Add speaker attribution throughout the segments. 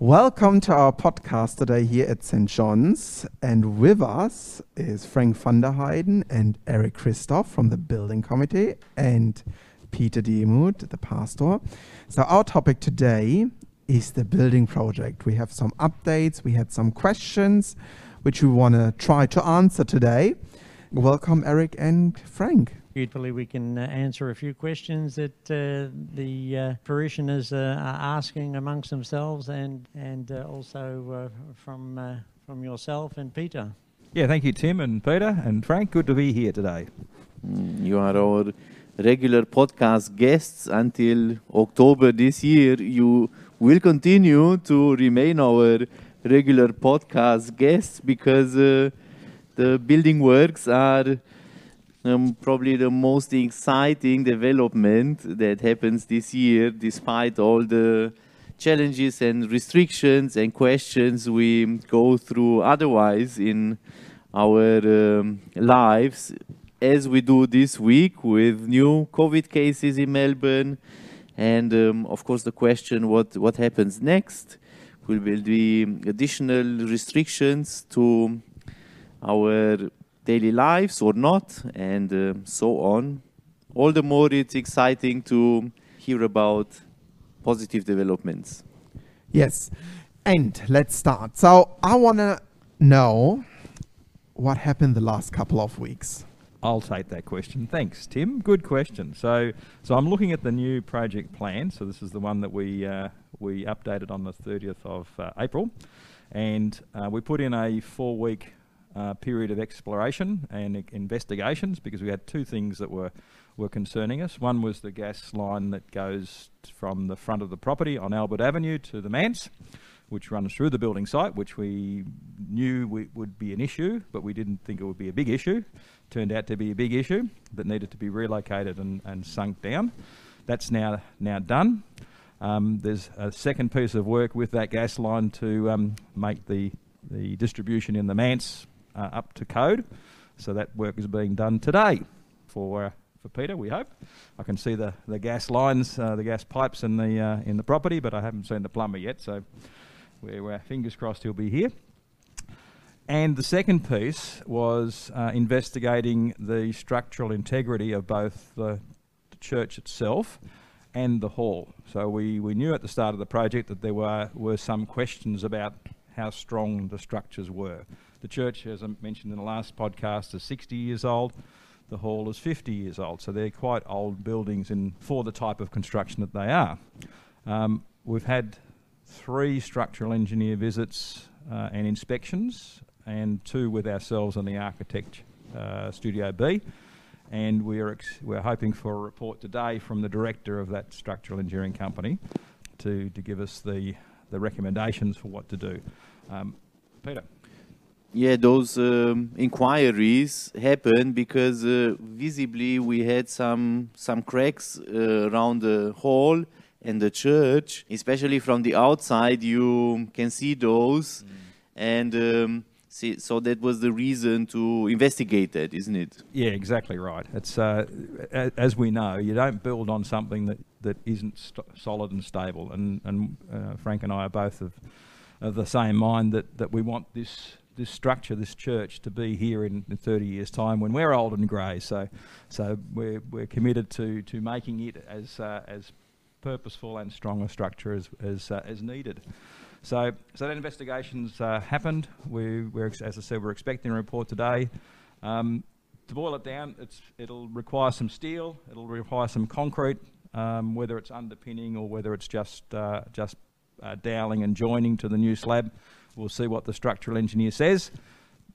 Speaker 1: Welcome to our podcast today here at St. John's. And with us is Frank van der Heijden and Eric Christoph from the building committee and Peter Demuth, the pastor. So, our topic today is the building project. We have some updates, we had some questions which we want to try to answer today. Welcome, Eric and Frank.
Speaker 2: Hopefully, we can uh, answer a few questions that uh, the uh, parishioners uh, are asking amongst themselves, and and uh, also uh, from from yourself and Peter.
Speaker 3: Yeah, thank you, Tim and Peter and Frank. Good to be here today.
Speaker 4: Mm, you are our regular podcast guests until October this year. You will continue to remain our regular podcast guests because the building works are um, probably the most exciting development that happens this year, despite all the challenges and restrictions and questions we go through otherwise in our um, lives, as we do this week with new COVID cases in Melbourne. And um, of course, the question what, what happens next? Will be additional restrictions to our daily lives or not, and uh, so on. All the more it's exciting to hear about positive developments.
Speaker 1: Yes. And let's start. So I want to know what happened the last couple of weeks.
Speaker 3: I'll take that question. Thanks, Tim. Good question. So, so I'm looking at the new project plan. So this is the one that we uh, we updated on the 30th of uh, April, and uh, we put in a four-week uh, period of exploration and investigations because we had two things that were were concerning us. One was the gas line that goes from the front of the property on Albert Avenue to the Manse, which runs through the building site, which we knew we, would be an issue, but we didn't think it would be a big issue. Turned out to be a big issue that needed to be relocated and, and sunk down. That's now now done. Um, there's a second piece of work with that gas line to um, make the the distribution in the Manse uh, up to code. So that work is being done today for uh, for Peter. We hope. I can see the, the gas lines, uh, the gas pipes in the uh, in the property, but I haven't seen the plumber yet. So we're fingers crossed he'll be here. And the second piece was uh, investigating the structural integrity of both the, the church itself and the hall. So we, we knew at the start of the project that there were, were some questions about how strong the structures were. The church, as I mentioned in the last podcast, is 60 years old. The hall is 50 years old, so they're quite old buildings in, for the type of construction that they are. Um, we've had three structural engineer visits uh, and inspections, and two with ourselves and the architect uh, Studio B. And we're, ex- we're hoping for a report today from the director of that structural engineering company to, to give us the, the recommendations for what to do. Um, Peter
Speaker 4: yeah, those um, inquiries happened because uh, visibly we had some some cracks uh, around the hall and the church, especially from the outside. You can see those, mm. and um, see, so that was the reason to investigate that, isn't it?
Speaker 3: Yeah, exactly right. It's uh, as we know, you don't build on something that that isn't st- solid and stable. And and uh, Frank and I are both of, of the same mind that that we want this this structure, this church, to be here in, in 30 years' time when we're old and grey. So, so we're, we're committed to, to making it as, uh, as purposeful and strong a structure as, as, uh, as needed. So, so that investigation's uh, happened. We, we're, as I said, we're expecting a report today. Um, to boil it down, it'll require some steel, it'll require some concrete, um, whether it's underpinning or whether it's just, uh, just uh, doweling and joining to the new slab. We'll see what the structural engineer says.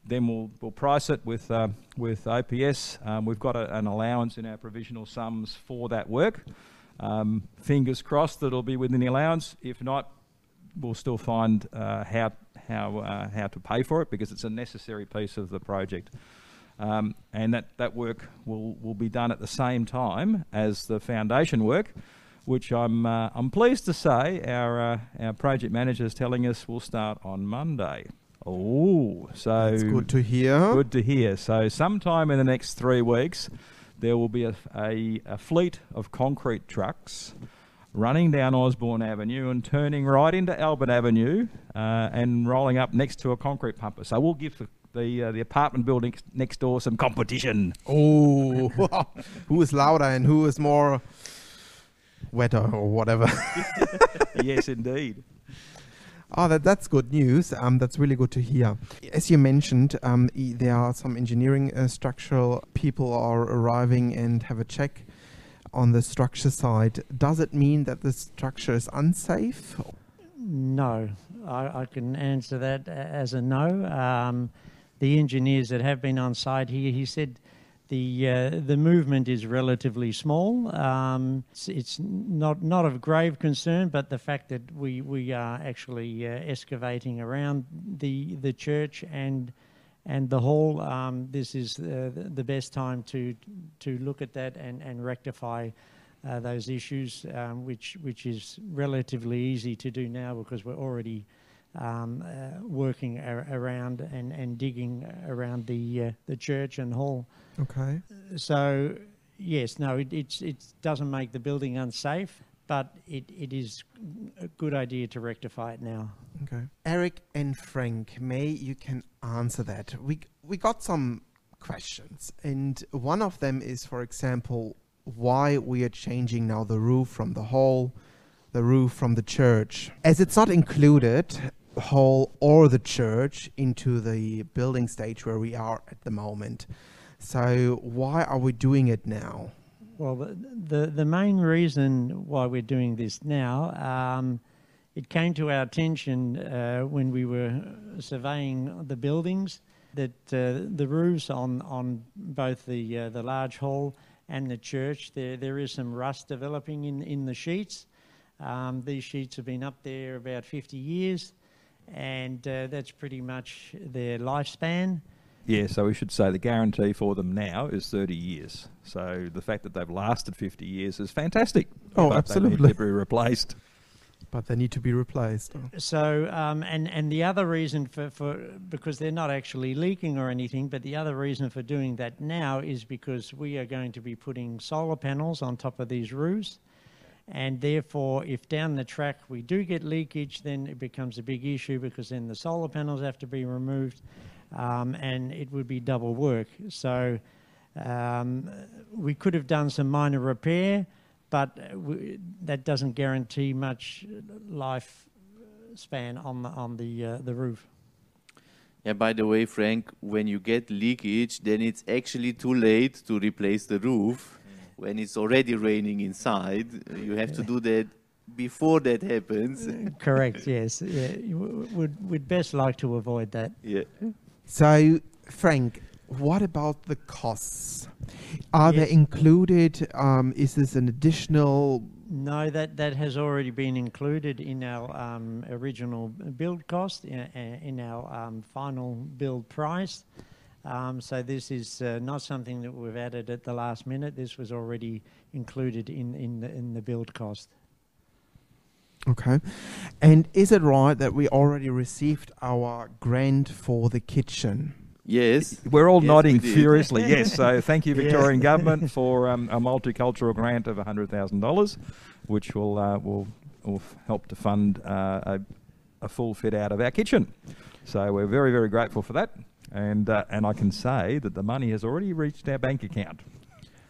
Speaker 3: Then we'll, we'll price it with, uh, with OPS. Um, we've got a, an allowance in our provisional sums for that work. Um, fingers crossed that it'll be within the allowance. If not, we'll still find uh, how, how, uh, how to pay for it because it's a necessary piece of the project. Um, and that, that work will, will be done at the same time as the foundation work which I'm uh, I'm pleased to say our uh, our project manager is telling us will start on Monday. Oh, so
Speaker 1: it's good to hear.
Speaker 3: Good to hear. So sometime in the next three weeks, there will be a, a, a fleet of concrete trucks running down Osborne Avenue and turning right into Albert Avenue uh, and rolling up next to a concrete pumper. So we'll give the the, uh, the apartment building next door some competition.
Speaker 1: Oh, who is louder and who is more wetter or whatever?
Speaker 3: yes, indeed.
Speaker 1: Oh, that, that's good news. Um, that's really good to hear. As you mentioned, um, e- there are some engineering uh, structural people are arriving and have a check on the structure side. Does it mean that the structure is unsafe?
Speaker 2: No, I, I can answer that as a no. Um, the engineers that have been on site here, he said the uh, the movement is relatively small. Um, it's, it's not not of grave concern, but the fact that we we are actually uh, excavating around the the church and and the hall, um, this is uh, the the best time to to look at that and and rectify. Uh, those issues, um, which which is relatively easy to do now because we're already um, uh, working ar- around and, and digging around the uh, the church and hall.
Speaker 1: Okay.
Speaker 2: So yes, no, it it's, it doesn't make the building unsafe, but it, it is a good idea to rectify it now.
Speaker 1: Okay. Eric and Frank, may you can answer that. We we got some questions, and one of them is, for example, why we are changing now the roof from the hall, the roof from the church, as it's not included hall or the church into the building stage where we are at the moment. So why are we doing it now?
Speaker 2: Well, the, the, the main reason why we're doing this now, um, it came to our attention uh, when we were surveying the buildings that uh, the roofs on, on both the, uh, the large hall and the church, there, there is some rust developing in, in the sheets. Um, these sheets have been up there about 50 years, and uh, that's pretty much their lifespan.
Speaker 3: Yeah, so we should say the guarantee for them now is 30 years. So the fact that they've lasted 50 years is fantastic.
Speaker 1: Oh,
Speaker 3: but
Speaker 1: absolutely.
Speaker 3: They need to be replaced.
Speaker 1: But they need to be replaced.
Speaker 2: So, um, and and the other reason for, for because they're not actually leaking or anything, but the other reason for doing that now is because we are going to be putting solar panels on top of these roofs, and therefore, if down the track we do get leakage, then it becomes a big issue because then the solar panels have to be removed, um, and it would be double work. So, um, we could have done some minor repair but uh, w- that doesn't guarantee much life span on the on the uh, the roof.
Speaker 4: Yeah, by the way, Frank, when you get leakage, then it's actually too late to replace the roof. When it's already raining inside, you have to do that before that happens.
Speaker 2: Correct. Yes. Yeah. you w- Would would best like to avoid that.
Speaker 4: yeah.
Speaker 1: So, Frank, what about the costs? Are they included? Um, is this an additional?
Speaker 2: No, that that has already been included in our um, original build cost in, in our um, final build price. Um, so this is uh, not something that we've added at the last minute. This was already included in in the, in the build cost.
Speaker 1: Okay. And is it right that we already received our grant for the kitchen?
Speaker 4: Yes.
Speaker 3: We're all
Speaker 4: Yes,
Speaker 3: nodding
Speaker 4: we
Speaker 3: furiously. yes, so thank you,
Speaker 2: Yeah.
Speaker 3: Victorian Government, for um, a multicultural grant of $100,000, which will, uh, will, will help to fund uh, a, a full fit out of our kitchen. So we're very, very grateful for that. And, uh, and I can say that the money has already reached our bank account.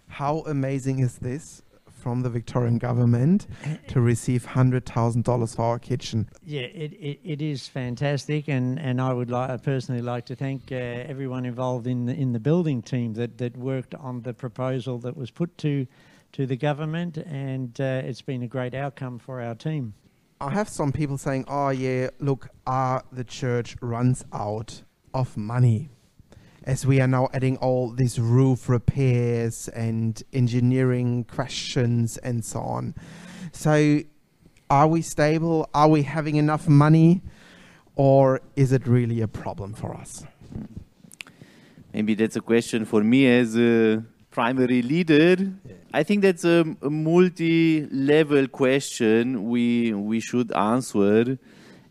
Speaker 1: How amazing is this from the Victorian government to receive $100,000 for our kitchen?
Speaker 2: Yeah, it, it, it is fantastic, and, and I would like, personally like to thank uh, everyone involved in the, in the building team that, that worked on the proposal that was put to to the government, and uh, it's been a great outcome for our team.
Speaker 1: I have some people saying, oh, yeah, look, uh, the church runs out of money. As we are now adding all these roof repairs and engineering questions and so on. So, are we stable? Are we having enough money? Or is it really a problem for us?
Speaker 4: Maybe that's a question for me as a primary leader. I think that's a, a multi-level question we we should answer,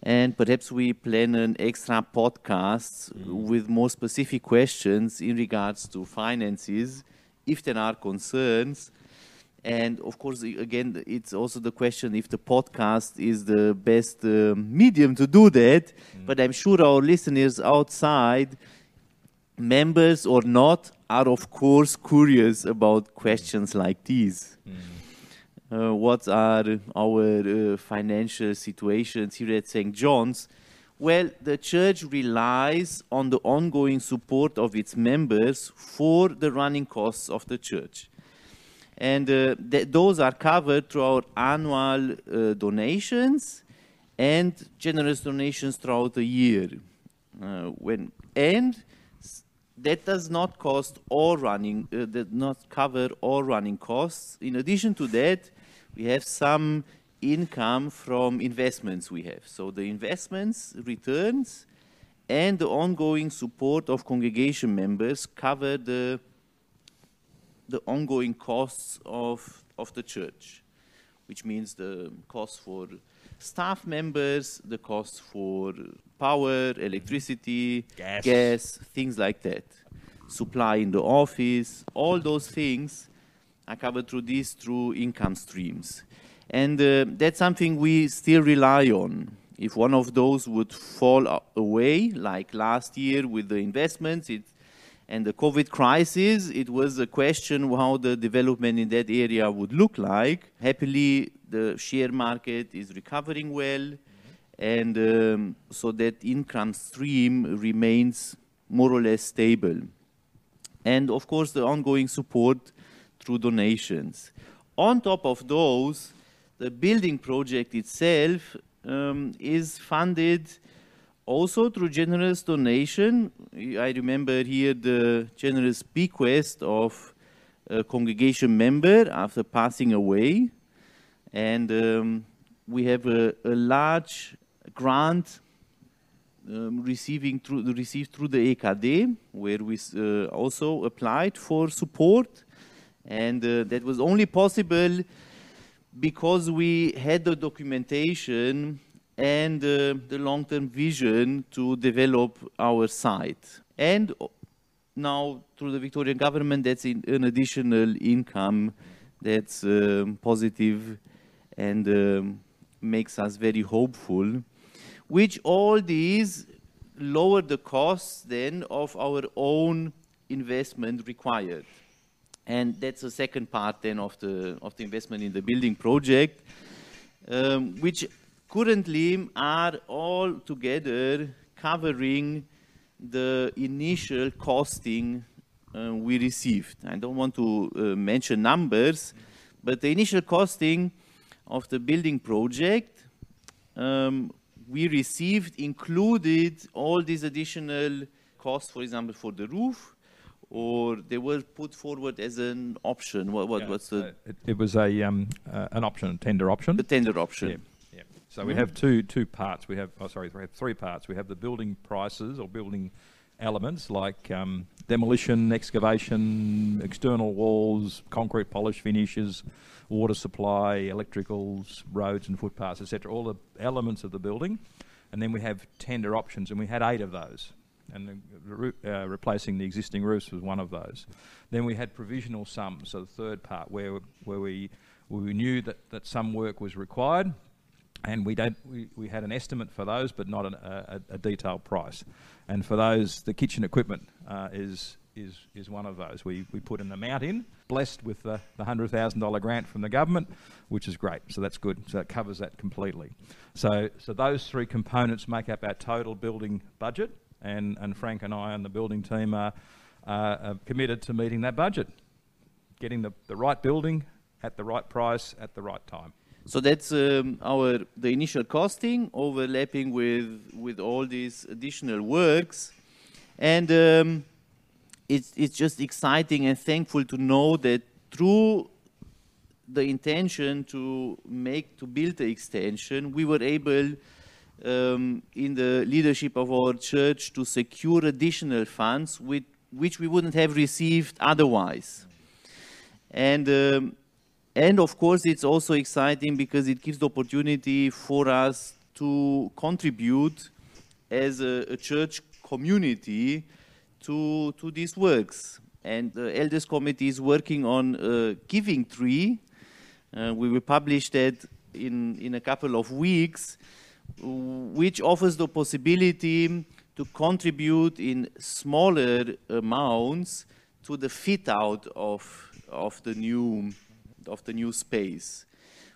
Speaker 4: and perhaps we plan an extra podcast mm. with more specific questions in regards to finances, if there are concerns. And of course, again, it's also the question if the podcast is the best uh, medium to do that. Mm. But I'm sure our listeners outside, members or not, are of course curious about mm. questions like these. Uh, what are our uh, financial situations here at St. John's? Well, the church relies on the ongoing support of its members for the running costs of the church. And uh, th- those are covered through our annual uh, donations and generous donations throughout the year. Uh, when, and that does not cost all running, uh, does not cover all running costs. In addition to that, we have some income from investments we have. So the investments, returns, and the ongoing support of congregation members cover the, the ongoing costs of, of the church, which means the costs for staff members, the costs for power, electricity,
Speaker 3: Gas.
Speaker 4: gas, things like that. Supply in the office, all those things are covered through these through income streams. And uh, that's something we still rely on. If one of those would fall away, like last year with the investments it, and the COVID crisis, it was a question how the development in that area would look like. Happily, the share market is recovering well, and um, so that income stream remains more or less stable and of course the ongoing support through donations. On top of those, the building project itself um, is funded also through generous donation. I remember here the generous bequest of a congregation member after passing away, and um, we have a, a large grant um, receiving through received through the EKD, where we uh, also applied for support, and uh, that was only possible because we had the documentation and uh, the long-term vision to develop our site. And now through the Victorian government, that's in, an additional income that's um, positive and um, makes us very hopeful which all these lower the costs then of our own investment required. And that's the second part then of the, of the investment in the building project, um, which currently are all together covering the initial costing uh, we received. I don't want to uh, mention numbers, but the initial costing of the building project um, we received included all these additional costs, for example, for the roof, or they were put forward as an option. What, what
Speaker 3: Yeah,
Speaker 4: what's the,
Speaker 3: it, it was a um, uh, an option, a tender option.
Speaker 4: the tender option?
Speaker 3: Yeah, yeah. So we have two two parts. We have oh sorry, we have three parts. We have the building prices or building elements like um, demolition, excavation, external walls, concrete polish finishes, water supply, electricals, roads and footpaths, etc. All the elements of the building, and then we have tender options, and we had eight of those. And the, uh, replacing the existing roofs was one of those. Then we had provisional sums, so the third part where where we we knew that, that some work was required, and we don't we, we had an estimate for those, but not an, a, a detailed price. And for those, the kitchen equipment uh, is is is one of those. We we put an amount in, blessed with the, the hundred thousand dollar grant from the government, which is great. So that's good. So it covers that completely. So so those three components make up our total building budget, and and Frank and I and the building team are, uh, are committed to meeting that budget, getting the, the right building at the right price at the right time.
Speaker 4: So that's um, our the initial costing overlapping with with all these additional works, and um, it's it's just exciting and thankful to know that through the intention to make to build the extension, we were able. Um, in the leadership of our church to secure additional funds with, which we wouldn't have received otherwise. And um, and of course, it's also exciting because it gives the opportunity for us to contribute as a, a church community to, to these works. And the Elders Committee is working on a giving tree Uh, we will publish that in, in a couple of weeks, which offers the possibility to contribute in smaller amounts to the fit out of, of, the, new, of the new space,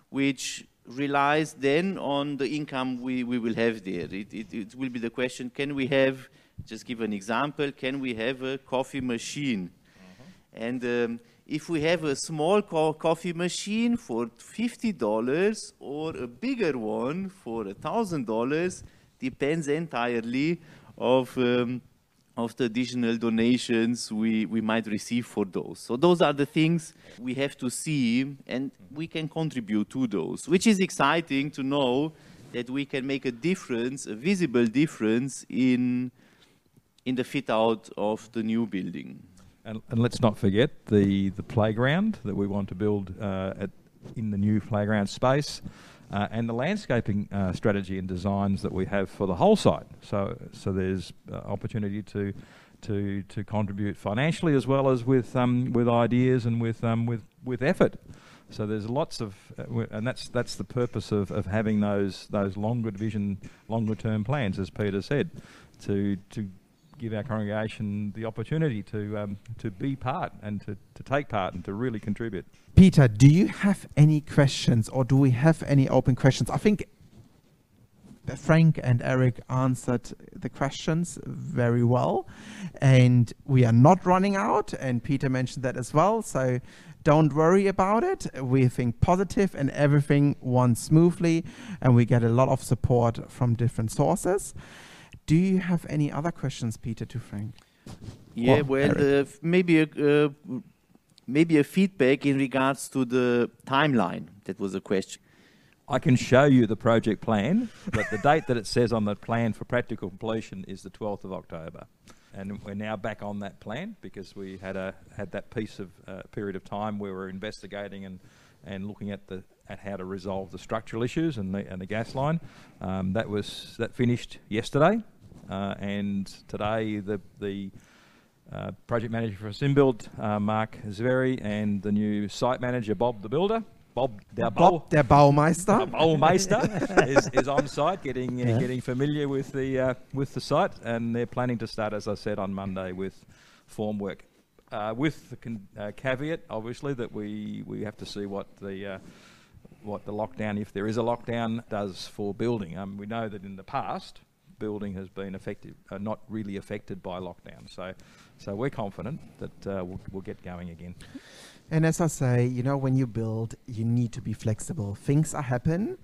Speaker 4: which relies then on the income we, we will have there. It, it, it will be the question, can we have, just give an example, can we have a coffee machine? Uh-huh. And um, if we have a small co coffee machine for $50 or a bigger one for $1,000, depends entirely of um, of the additional donations we, we might receive for those. So those are the things we have to see and we can contribute to those, which is exciting to know that we can make a difference, a visible difference in, in the fit out of the new building.
Speaker 3: And, and let's not forget the, the playground that we want to build uh, at, in the new playground space uh, and the landscaping uh, strategy and designs that we have for the whole site. So, so there's uh, opportunity to, to, to contribute financially as well as with, um, with ideas and with, um, with, with effort. So there's lots of, uh, and that's that's the purpose of, of having those those longer vision, longer term plans, as Peter said, to to give our congregation the opportunity to um, to be part and to, to take part and to really contribute.
Speaker 1: Peter, do you have any questions or do we have any open questions? I think Frank and Eric answered the questions very well, and we are not running out. And Peter mentioned that as well. So don't worry about it. We think positive and everything runs smoothly, and we get a lot of support from different sources. Do you have any other questions, Peter, to Frank?
Speaker 4: Yeah, well, uh, maybe a, uh, maybe a feedback in regards to the timeline. That was a question.
Speaker 3: I can show you the project plan, but the date that it says on the plan for practical completion is the 12th of October. And we're now back on that plan because we had a had that piece of uh, period of time where we were investigating and, and looking at the at how to resolve the structural issues and the and the gas line. Um, that was that finished yesterday, uh, and today the the uh, project manager for SimBuild, uh, Mark Zveri, and the new site manager, Bob the Builder. Bob der,
Speaker 1: Bob, der Baumeister,
Speaker 3: Baumeister is, is on site, getting uh, yeah. getting familiar with the uh, with the site, and they're planning to start, as I said, on Monday with form work. Uh, with the con- uh, caveat, obviously, that we, we have to see what the what the lockdown, if there is a lockdown, does for building. Um, we know that in the past, building has been affected, uh, not really affected by lockdown. So, so we're confident that uh, we'll, we'll get going again.
Speaker 1: And as I say, you know, when you build, you need to be flexible. Things are happen,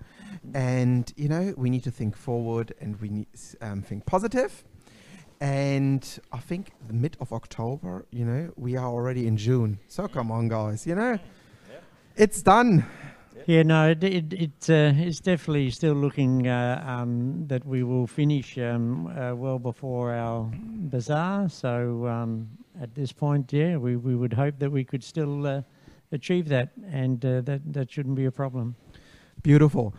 Speaker 1: and you know, we need to think forward and we need um, think positive. And I think the mid of October, you know, we are already in June. So come on, guys, you know, yeah. it's done.
Speaker 2: Yeah, no, it, it, it uh, it's definitely still looking uh, um, that we will finish um, uh, well before our bazaar. So um, at this point, yeah, we, we would hope that we could still uh, achieve that, and uh, that that shouldn't be a problem.
Speaker 1: Beautiful,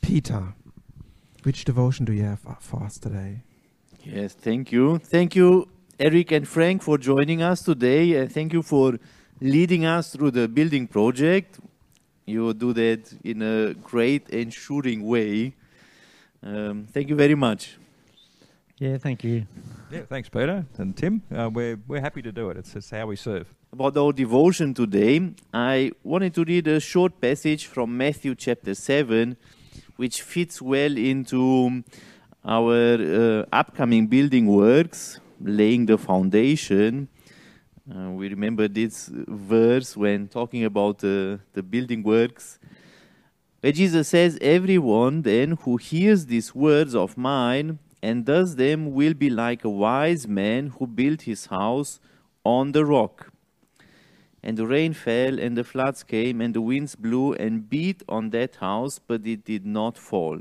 Speaker 1: Peter. Which devotion do you have for us today?
Speaker 4: Yes, thank you, thank you, Eric and Frank, for joining us today, and thank you for leading us through the building project you do that in a great, and ensuring way. Um, thank you very much.
Speaker 2: Yeah, thank you.
Speaker 3: Yeah, thanks, Peter and Tim. Uh, we're we're happy to do it. It's, it's how we serve.
Speaker 4: About our devotion today, I wanted to read a short passage from Matthew chapter seven, which fits well into our uh, upcoming building works, laying the foundation. Uh, we remember this verse when talking about uh, the building works, where Jesus says, Everyone then who hears these words of mine and does them will be like a wise man who built his house on the rock. And the rain fell, and the floods came, and the winds blew and beat on that house, but it did not fall,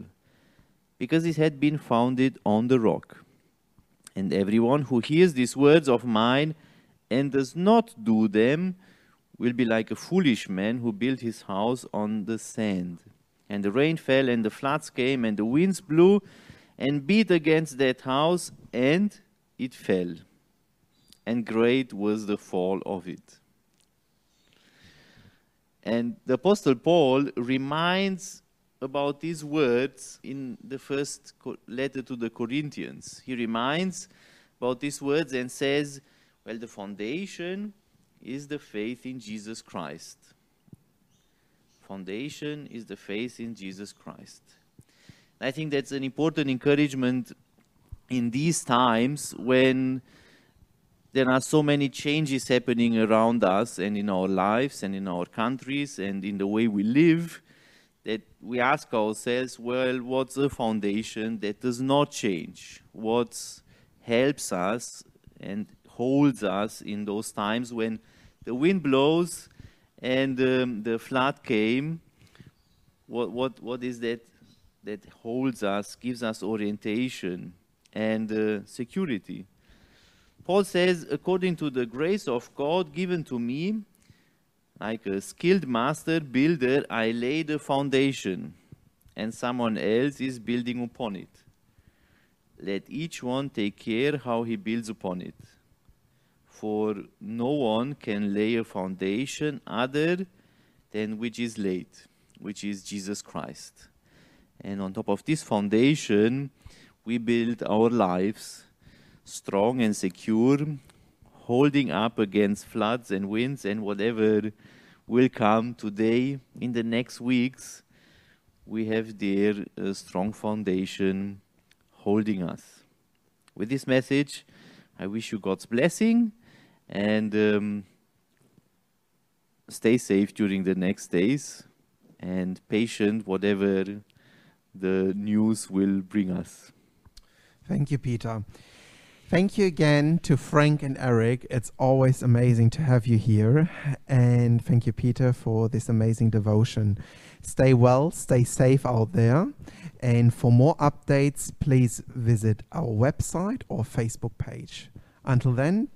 Speaker 4: because it had been founded on the rock. And everyone who hears these words of mine and does not do them will be like a foolish man who built his house on the sand. And the rain fell, and the floods came, and the winds blew and beat against that house, and it fell. And great was the fall of it. And the Apostle Paul reminds about these words in the first letter to the Corinthians. He reminds about these words and says, Well, the foundation is the faith in Jesus Christ. Foundation is the faith in Jesus Christ. I think that's an important encouragement in these times when there are so many changes happening around us and in our lives and in our countries and in the way we live that we ask ourselves well what's a foundation that does not change what helps us and holds us in those times when the wind blows and um, the flood came what, what, what is that that holds us gives us orientation and uh, security Paul says, according to the grace of God given to me, like a skilled master builder, I lay the foundation, and someone else is building upon it. Let each one take care how he builds upon it. For no one can lay a foundation other than which is laid, which is Jesus Christ. And on top of this foundation, we build our lives strong and secure, holding up against floods and winds and whatever will come today, in the next weeks, we have there a strong foundation holding us. With this message, I wish you God's blessing and um, stay safe during the next days and patient whatever the news will bring us.
Speaker 1: Thank you, Peter. Thank you again to Frank and Eric. It's always amazing to have you here. And thank you, Peter, for this amazing devotion. Stay well, stay safe out there. And for more updates, please visit our website or Facebook page. Until then,